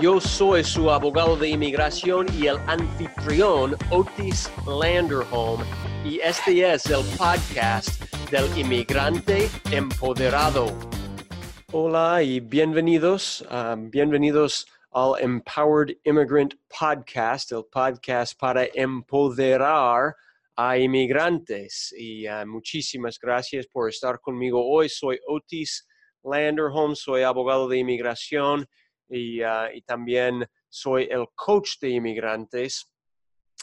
Yo soy su abogado de inmigración y el anfitrión Otis Landerholm y este es el podcast del inmigrante empoderado. Hola y bienvenidos, um, bienvenidos al Empowered Immigrant Podcast, el podcast para empoderar a inmigrantes. Y uh, muchísimas gracias por estar conmigo hoy. Soy Otis Landerholm, soy abogado de inmigración Ah, y, también soy el coach de inmigrantes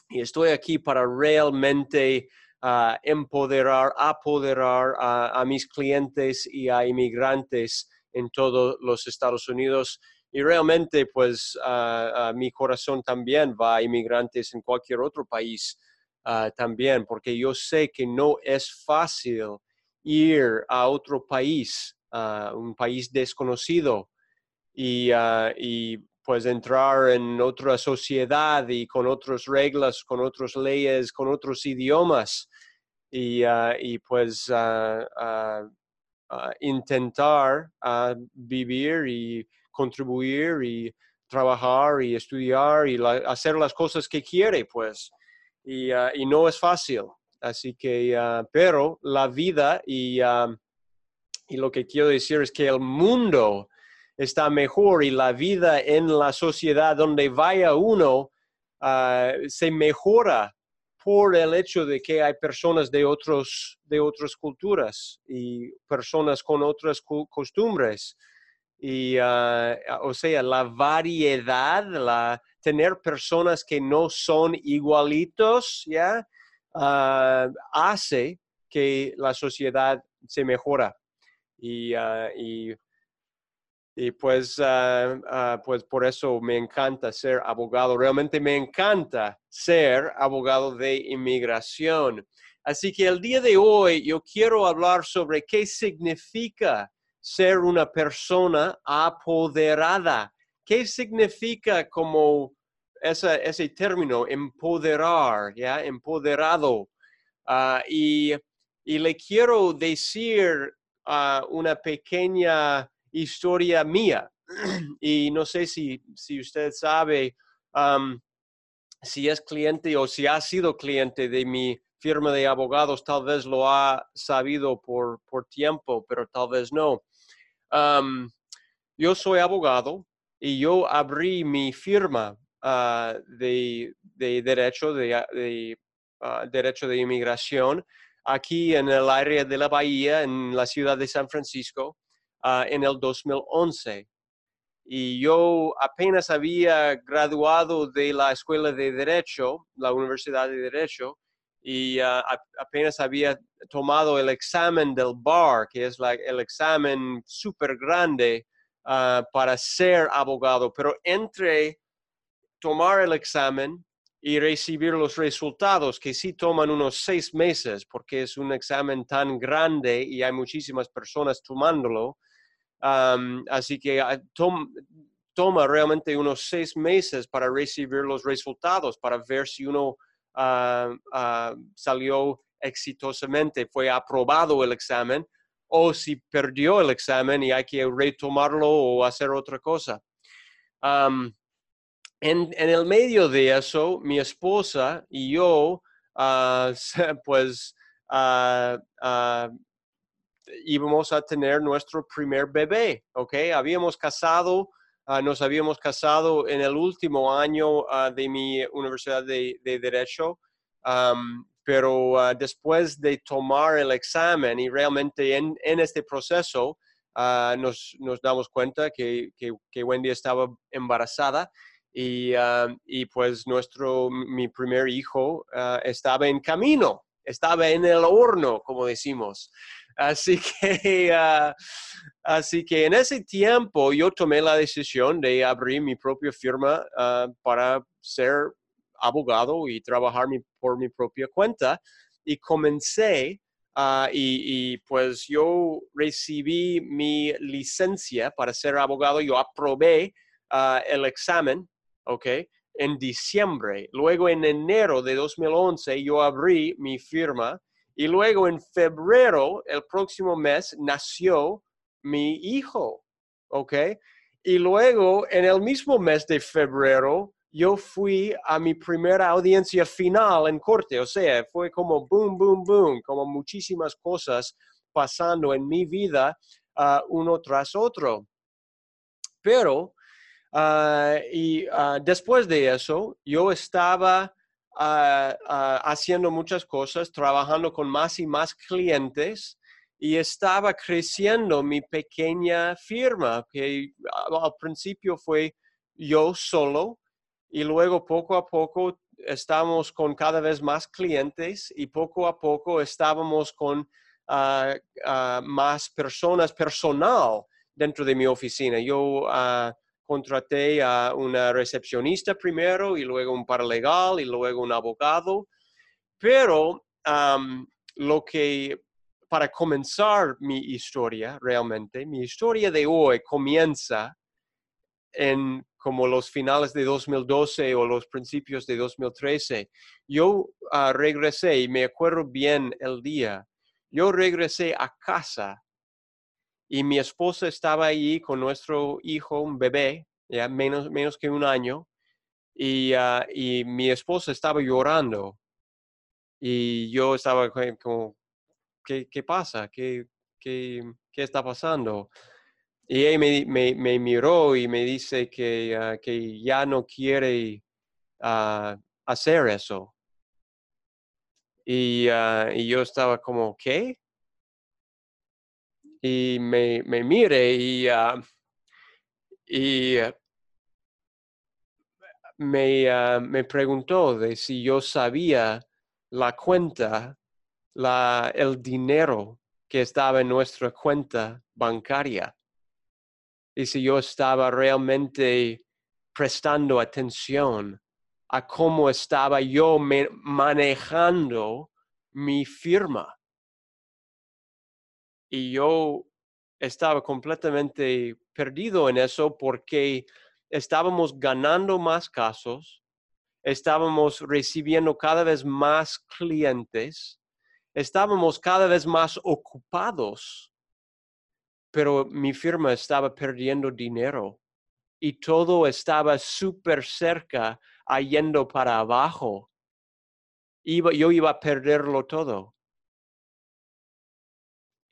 y estoy aquí para realmente ah, empoderar, apoderar a, mis clientes y a inmigrantes en todos los Estados Unidos. Y realmente, pues, uh, mi corazón también va a inmigrantes en cualquier otro país también, porque yo sé que no es fácil ir a otro país, un país desconocido, Ah, y, pues entrar en otra sociedad y con otras reglas, con otras leyes, con otros idiomas y, ah, pues ah, intentar vivir y contribuir y trabajar y estudiar y hacer las cosas que quiere, pues. Y, no es fácil. Así que, pero la vida y, y lo que quiero decir es que el mundo está mejor y la vida en la sociedad donde vaya uno ah, se mejora por el hecho de que hay personas de, otros, de otras culturas y personas con otras costumbres. Y, ah, o sea, la variedad, la, tener personas que no son igualitos, ¿ya? Ah, hace que la sociedad se mejora. Y y pues, ah, ah, pues por eso me encanta ser abogado. Realmente me encanta ser abogado de inmigración. Así que el día de hoy yo quiero hablar sobre qué significa ser una persona apoderada. ¿Qué significa como ese término, empoderar, ya, empoderado? Ah, y, y, le quiero decir una pequeña historia mía. Y no sé si, si usted sabe si es cliente o si ha sido cliente de mi firma de abogados, tal vez lo ha sabido por, por tiempo, pero tal vez no. yo soy abogado y yo abrí mi firma ah, de, de, derecho de, ah, derecho de inmigración aquí en el área de la Bahía, en la ciudad de San Francisco. Ah, en el 2011. Y yo apenas había graduado de la Escuela de Derecho, la Universidad de Derecho, y ah, apenas había tomado el examen del bar, que es el examen súper grande ah, para ser abogado. Pero entre tomar el examen y recibir los resultados, que sí toman unos seis meses, porque es un examen tan grande y hay muchísimas personas tomándolo, así que ah, toma realmente unos seis meses para recibir los resultados, para ver si uno ah, ah, salió exitosamente, fue aprobado el examen, o si perdió el examen y hay que retomarlo o hacer otra cosa. en, el medio de eso, mi esposa y yo, pues, íbamos a tener nuestro primer bebé, ¿ok? Habíamos casado, ah, nos habíamos casado en el último año ah, de mi universidad de, Derecho, pero ah, después de tomar el examen y realmente en, este proceso nos, nos, damos cuenta que, que, Wendy estaba embarazada. Y, y, pues nuestro, mi primer hijo estaba en camino, estaba en el horno, como decimos. Así que, ah, así que en ese tiempo yo tomé la decisión de abrir mi propia firma ah, para ser abogado y trabajar por mi propia cuenta. Y comencé ah, y, pues yo recibí mi licencia para ser abogado, yo aprobé el examen, ¿ok? En diciembre. Luego en enero de 2011 yo abrí mi firma y luego en febrero, el próximo mes, nació mi hijo, ¿ok? Y luego en el mismo mes de febrero, yo fui a mi primera audiencia final en corte, o sea, fue como boom, boom, boom, como muchísimas cosas pasando en mi vida uh, uno tras otro. Pero, uh, y uh, después de eso, yo estaba haciendo muchas cosas, trabajando con más y más clientes y estaba creciendo mi pequeña firma, que al principio fue yo solo y luego poco a poco estábamos con cada vez más clientes y poco a poco estábamos con ah, ah, más personas personal dentro de mi oficina. Yo contraté a una recepcionista primero y luego un paralegal y luego un abogado. Pero lo que, para comenzar mi historia realmente, mi historia de hoy comienza en como los finales de 2012 o los principios de 2013. Yo ah, regresé y me acuerdo bien el día. Yo regresé a casa y mi esposa estaba ahí con nuestro hijo, un bebé, ya menos, menos que un año, y, ah, y mi esposa estaba llorando. Y yo estaba como, ¿qué, qué pasa? ¿Qué, qué, qué está pasando? Y ella me, me, me, miró y me dice que, ah, que ya no quiere hacer eso. Y, y, yo estaba como, ¿qué? Y me, me mire y, ah, y ah, me, ah, me, preguntó de si yo sabía la cuenta, la, el dinero que estaba en nuestra cuenta bancaria. Y si yo estaba realmente prestando atención a cómo estaba yo manejando mi firma y yo estaba completamente perdido en eso porque estábamos ganando más casos, estábamos recibiendo cada vez más clientes, estábamos cada vez más ocupados, pero mi firma estaba perdiendo dinero y todo estaba súper cerca, yendo para abajo. Iba, yo iba a perderlo todo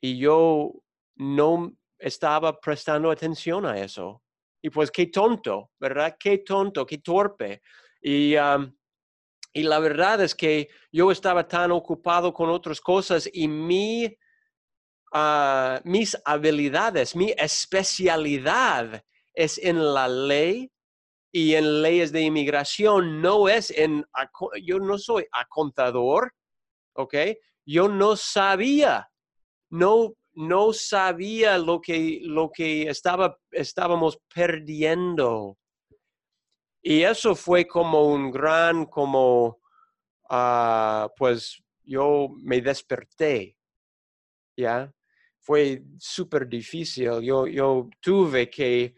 y yo no estaba prestando atención a eso. Y pues qué tonto, ¿verdad? Qué tonto, qué torpe. Y, y la verdad es que yo estaba tan ocupado con otras cosas y mi, ah, mis habilidades, mi especialidad es en la ley y en leyes de inmigración, no es en, yo no soy contador, ¿ok? Yo no sabía no, no sabía lo que, lo que estaba, estábamos perdiendo. Y eso fue como un gran, como, ah, pues yo me desperté, ¿ya? Fue súper difícil. Yo, yo tuve que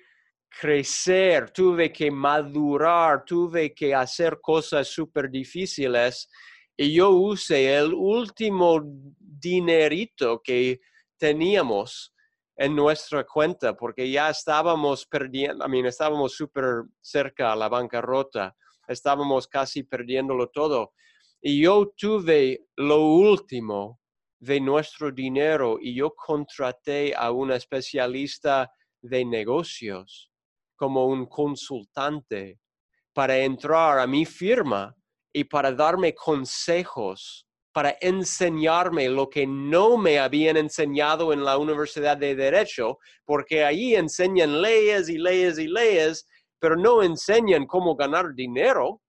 crecer, tuve que madurar, tuve que hacer cosas súper difíciles y yo usé el último dinerito que teníamos en nuestra cuenta porque ya estábamos perdiendo, I mean, estábamos súper cerca a la bancarrota, estábamos casi perdiéndolo todo. Y yo tuve lo último de nuestro dinero y yo contraté a un especialista de negocios como un consultante para entrar a mi firma y para darme consejos, para enseñarme lo que no me habían enseñado en la Universidad de Derecho, porque allí enseñan leyes y leyes y leyes, pero no enseñan cómo ganar dinero,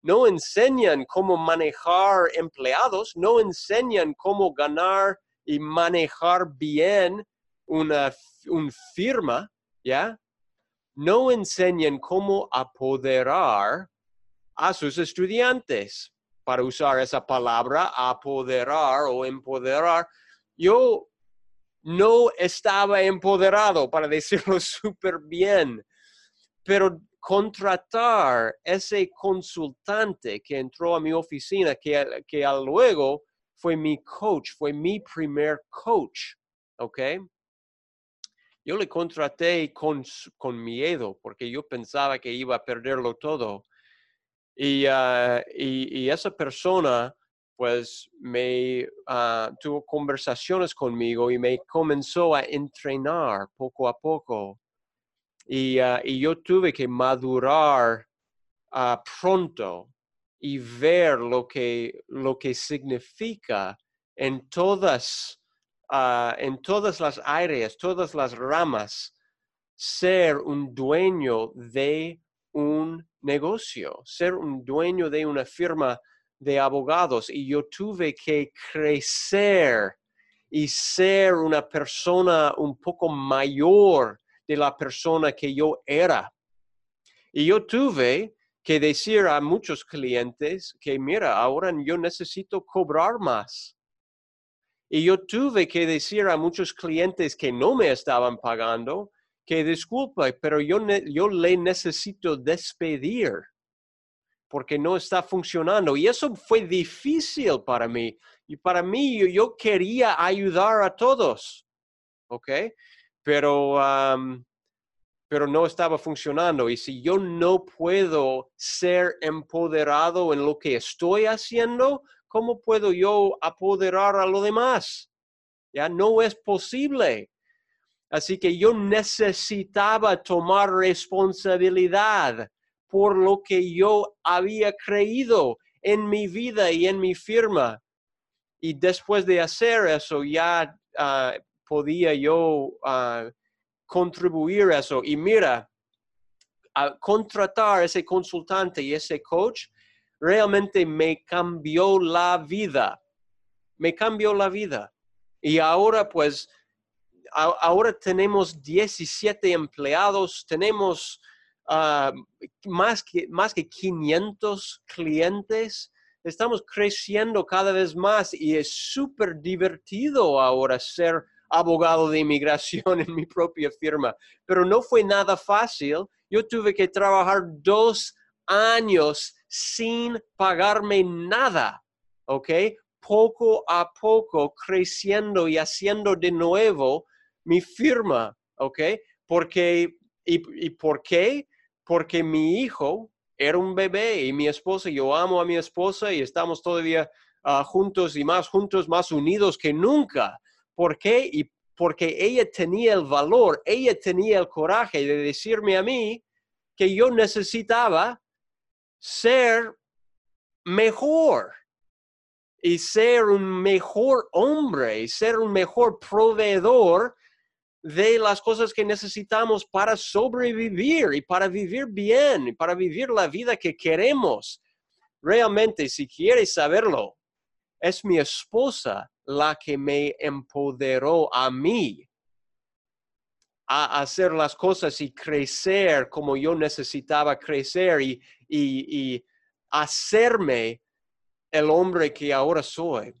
no enseñan cómo manejar empleados, no enseñan cómo ganar y manejar bien una firma, ¿ya? No enseñan cómo apoderar a sus estudiantes, para usar esa palabra, apoderar o empoderar. Yo no estaba empoderado, para decirlo súper bien, pero contratar ese consultante que entró a mi oficina, que, que luego fue mi coach, fue mi primer coach, ¿ok? Yo le contraté con, con miedo porque yo pensaba que iba a perderlo todo. Y, ah, y, esa persona pues me ah, tuvo conversaciones conmigo y me comenzó a entrenar poco a poco. Y, ah, y yo tuve que madurar pronto y ver lo que, lo que significa en todas, en todas las áreas, todas las ramas, ser un dueño de un negocio, ser un dueño de una firma de abogados y yo tuve que crecer y ser una persona un poco mayor de la persona que yo era. Y yo tuve que decir a muchos clientes que, mira, ahora yo necesito cobrar más. Y yo tuve que decir a muchos clientes que no me estaban pagando, que disculpa, pero yo, yo le necesito despedir porque no está funcionando. Y eso fue difícil para mí. Y para mí yo, quería ayudar a todos, ¿ok? Pero, pero no estaba funcionando. Y si yo no puedo ser empoderado en lo que estoy haciendo, ¿cómo puedo yo apoderar a lo demás? Ya no es posible. Así que yo necesitaba tomar responsabilidad por lo que yo había creído en mi vida y en mi firma. Y después de hacer eso, ya ah, podía yo uh, contribuir eso. Y mira, a contratar ese consultante y ese coach realmente me cambió la vida. Me cambió la vida. Y ahora pues ahora tenemos 17 empleados, tenemos ah, más, que, más que 500 clientes. Estamos creciendo cada vez más y es súper divertido ahora ser abogado de inmigración en mi propia firma. Pero no fue nada fácil. Yo tuve que trabajar dos años sin pagarme nada, ¿ok? Poco a poco creciendo y haciendo de nuevo mi firma, ¿ok? Porque, y, por qué? Porque mi hijo era un bebé y mi esposa, yo amo a mi esposa y estamos todavía ah, juntos y más juntos, más unidos que nunca. ¿Por qué? Y porque ella tenía el valor, ella tenía el coraje de decirme a mí que yo necesitaba ser mejor y ser un mejor hombre y ser un mejor proveedor de las cosas que necesitamos para sobrevivir y para vivir bien y para vivir la vida que queremos. Realmente, si quieres saberlo, es mi esposa la que me empoderó a mí a hacer las cosas y crecer como yo necesitaba crecer y, y hacerme el hombre que ahora soy.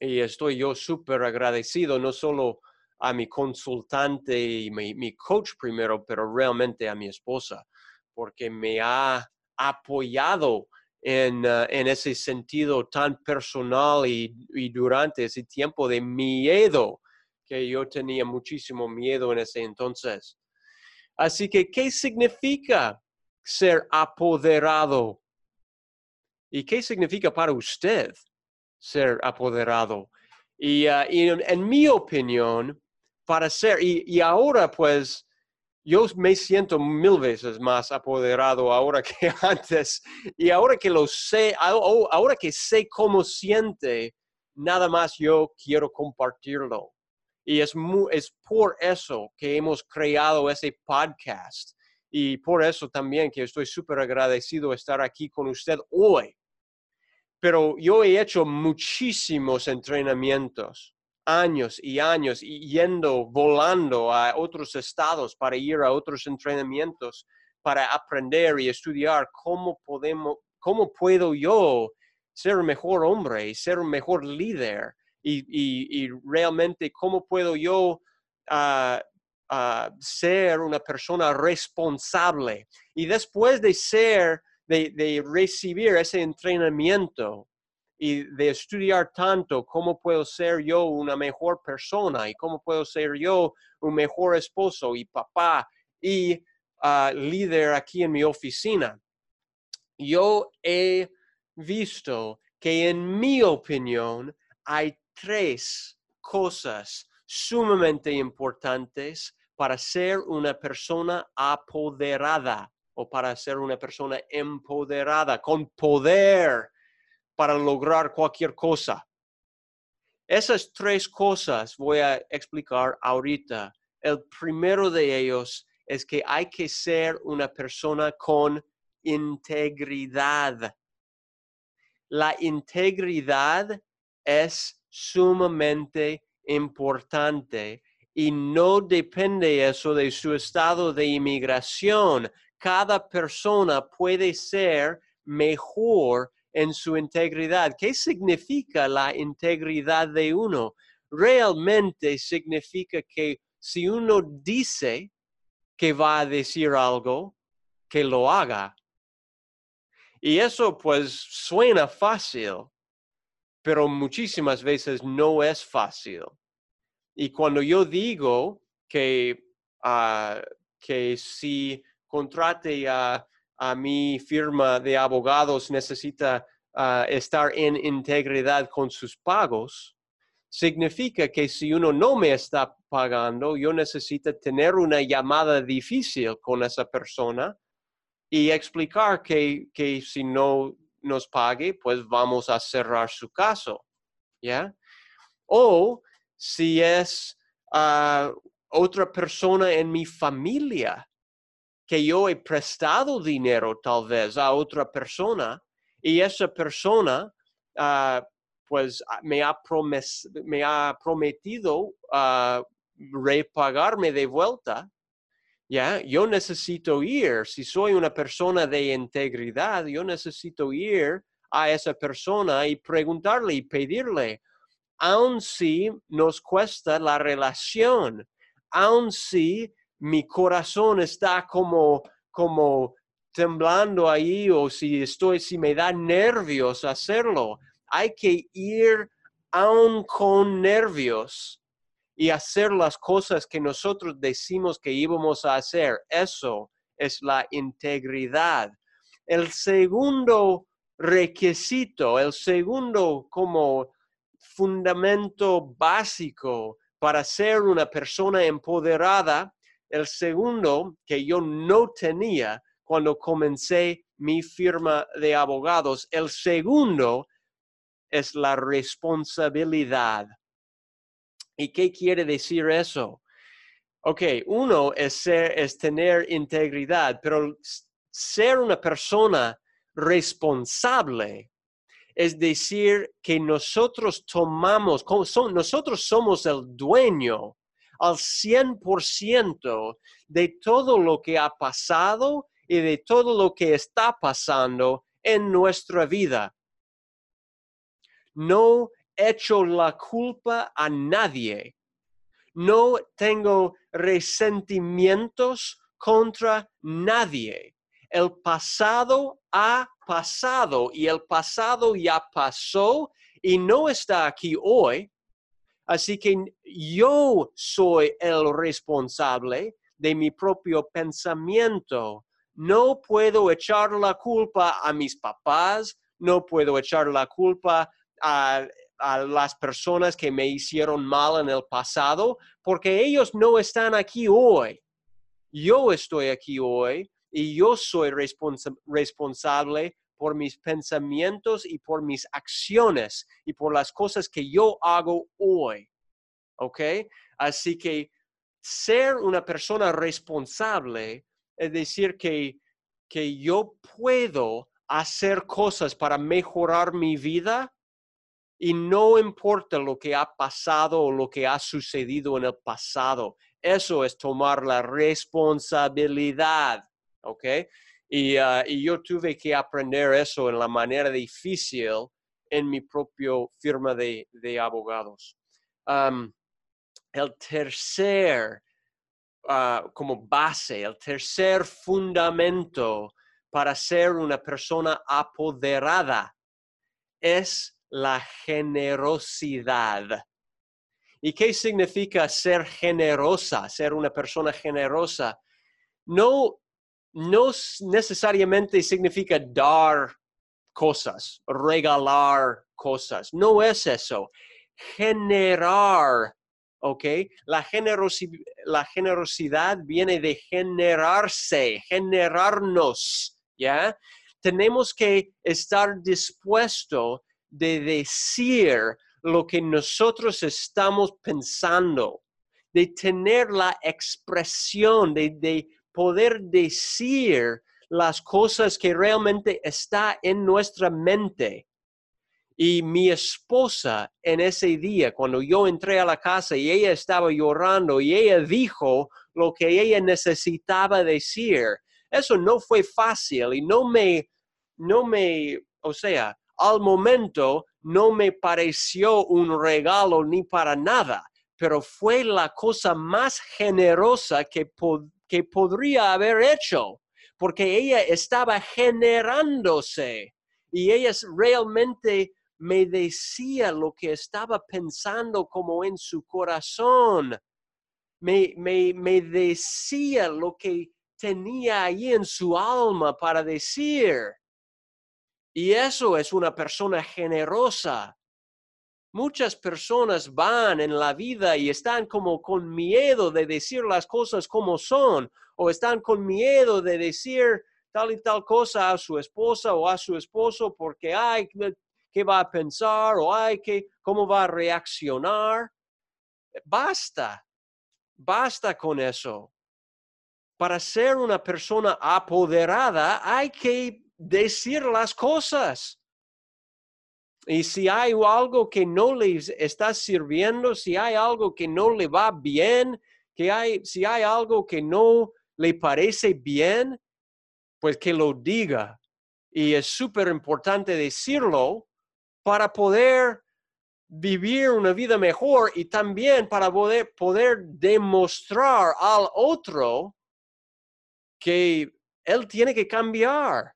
Y estoy yo súper agradecido, no solo a mi consultante y mi, coach primero, pero realmente a mi esposa, porque me ha apoyado en, uh, ese sentido tan personal y, durante ese tiempo de miedo, que yo tenía muchísimo miedo en ese entonces. Así que, ¿qué significa ser apoderado? ¿Y qué significa para usted ser apoderado? Y, uh, en, mi opinión, para ser, y, ahora pues yo me siento mil veces más apoderado ahora que antes, y ahora que lo sé, ahora que sé cómo siente, nada más yo quiero compartirlo. Y es, es por eso que hemos creado ese podcast. Y por eso también que estoy súper agradecido de estar aquí con usted hoy. Pero yo he hecho muchísimos entrenamientos años y años yendo, volando a otros estados para ir a otros entrenamientos, para aprender y estudiar cómo podemos, cómo puedo yo ser un mejor hombre y ser un mejor líder y, realmente cómo puedo yo ah, ah, ser una persona responsable. Y después de ser, de recibir ese entrenamiento, y de estudiar tanto cómo puedo ser yo una mejor persona y cómo puedo ser yo un mejor esposo y papá y ah, líder aquí en mi oficina. Yo he visto que en mi opinión hay tres cosas sumamente importantes para ser una persona apoderada o para ser una persona empoderada, con poder para lograr cualquier cosa. Esas tres cosas voy a explicar ahorita. El primero de ellos es que hay que ser una persona con integridad. La integridad es sumamente importante y no depende eso de su estado de inmigración. Cada persona puede ser mejor en su integridad. ¿Qué significa la integridad de uno? Realmente significa que si uno dice que va a decir algo, que lo haga. Y eso pues suena fácil, pero muchísimas veces no es fácil. Y cuando yo digo que, uh, que si contrate a a mi firma de abogados necesita ah, estar en integridad con sus pagos, significa que si uno no me está pagando, yo necesito tener una llamada difícil con esa persona y explicar que, que si no nos pague, pues vamos a cerrar su caso. ¿Ya? O si es ah, otra persona en mi familia que yo he prestado dinero tal vez a otra persona y esa persona ah, pues ah, me ha, me ha prometido uh, repagarme de vuelta, ¿ya? Yo necesito ir, si soy una persona de integridad, yo necesito ir a esa persona y preguntarle y pedirle, aun si nos cuesta la relación, aun si mi corazón está como, como temblando ahí o si estoy, si me da nervios hacerlo. Hay que ir aún con nervios y hacer las cosas que nosotros decimos que íbamos a hacer. Eso es la integridad. El segundo requisito, el segundo como fundamento básico para ser una persona empoderada el segundo que yo no tenía cuando comencé mi firma de abogados. El segundo es la responsabilidad. ¿Y qué quiere decir eso? Ok, uno es, tener integridad, pero ser una persona responsable es decir que nosotros tomamos, nosotros somos el dueño al 100% de todo lo que ha pasado y de todo lo que está pasando en nuestra vida. No echo la culpa a nadie. No tengo resentimientos contra nadie. El pasado ha pasado y el pasado ya pasó y no está aquí hoy Así que yo soy el responsable de mi propio pensamiento. No puedo echar la culpa a mis papás, no puedo echar la culpa a, las personas que me hicieron mal en el pasado, porque ellos no están aquí hoy. Yo estoy aquí hoy y yo soy responsable por mis pensamientos y por mis acciones y por las cosas que yo hago hoy. ¿Ok? Así que ser una persona responsable es decir que, que yo puedo hacer cosas para mejorar mi vida y no importa lo que ha pasado o lo que ha sucedido en el pasado. Eso es tomar la responsabilidad. ¿ok? Y, ah, y yo tuve que aprender eso en la manera difícil en mi propio firma de, de abogados. Am, el tercer, ah, como base, el tercer fundamento para ser una persona apoderada es la generosidad. ¿Y qué significa ser generosa, ser una persona generosa? No, no necesariamente significa dar cosas, regalar cosas. No es eso. Generar, ¿ok? La, generosidad viene de generarse, generarnos, ¿ya? Tenemos que estar dispuestos de decir lo que nosotros estamos pensando, de tener la expresión, de poder decir las cosas que realmente está en nuestra mente. Y mi esposa en ese día, cuando yo entré a la casa y ella estaba llorando y ella dijo lo que ella necesitaba decir, eso no fue fácil y no me, no me, o sea, al momento no me pareció un regalo ni para nada, pero fue la cosa más generosa que, que podría haber hecho porque ella estaba generándose y ella realmente me decía lo que estaba pensando como en su corazón. Me, me, me decía lo que tenía ahí en su alma para decir. Y eso es una persona generosa. Muchas personas van en la vida y están como con miedo de decir las cosas como son o están con miedo de decir tal y tal cosa a su esposa o a su esposo porque hay qué va a pensar o hay que cómo va a reaccionar. Basta, basta con eso. Para ser una persona apoderada hay que decir las cosas. Y si hay algo que no les está sirviendo, si hay algo que no le va bien, que hay, si hay algo que no le parece bien, pues que lo diga. Y es súper importante decirlo para poder vivir una vida mejor y también para poder, poder demostrar al otro que él tiene que cambiar.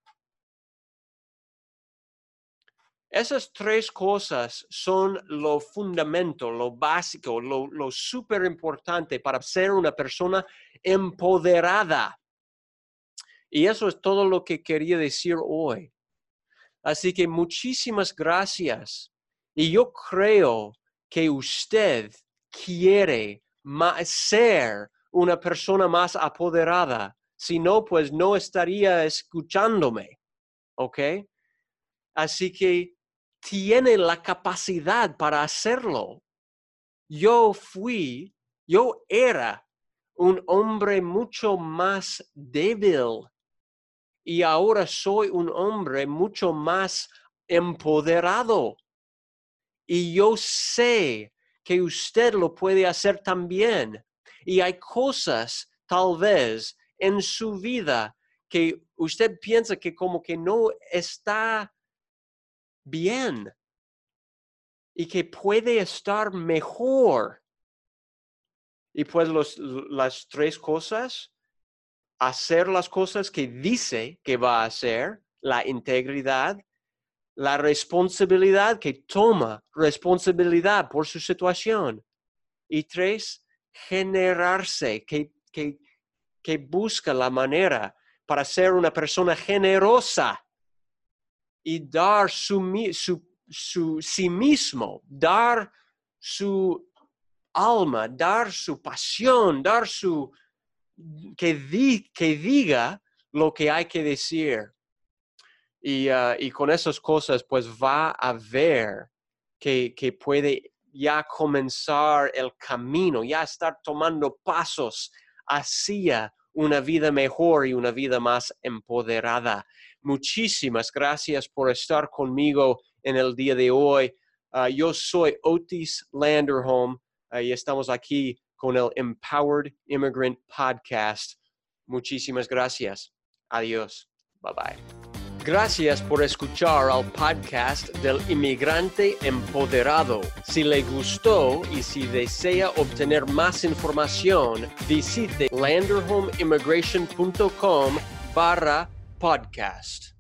Esas tres cosas son lo fundamento, lo básico, lo, lo súper importante para ser una persona empoderada. Y eso es todo lo que quería decir hoy. Así que muchísimas gracias. Y yo creo que usted quiere ser una persona más apoderada. Si no, pues no estaría escuchándome. ¿Ok? Así que tiene la capacidad para hacerlo. Yo fui, yo era un hombre mucho más débil y ahora soy un hombre mucho más empoderado. Y yo sé que usted lo puede hacer también. Y hay cosas tal vez en su vida que usted piensa que como que no está bien y que puede estar mejor. Y pues las tres cosas, hacer las cosas que dice que va a hacer, la integridad, la responsabilidad que toma responsabilidad por su situación. Y tres, generarse, que, que, que busca la manera para ser una persona generosa y dar su, su, sí mismo, dar su alma, dar su pasión, dar su, que, que diga lo que hay que decir. Y, ah, y, con esas cosas, pues va a ver que, que puede ya comenzar el camino, ya estar tomando pasos hacia una vida mejor y una vida más empoderada. Muchísimas gracias por estar conmigo en el día de hoy. Ah, yo soy Otis Landerholm ah, y estamos aquí con el Empowered Immigrant Podcast. Muchísimas gracias. Adiós. Bye bye. Gracias por escuchar al podcast del inmigrante empoderado. Si le gustó y si desea obtener más información, visite landerhomeimmigration.com barra podcast.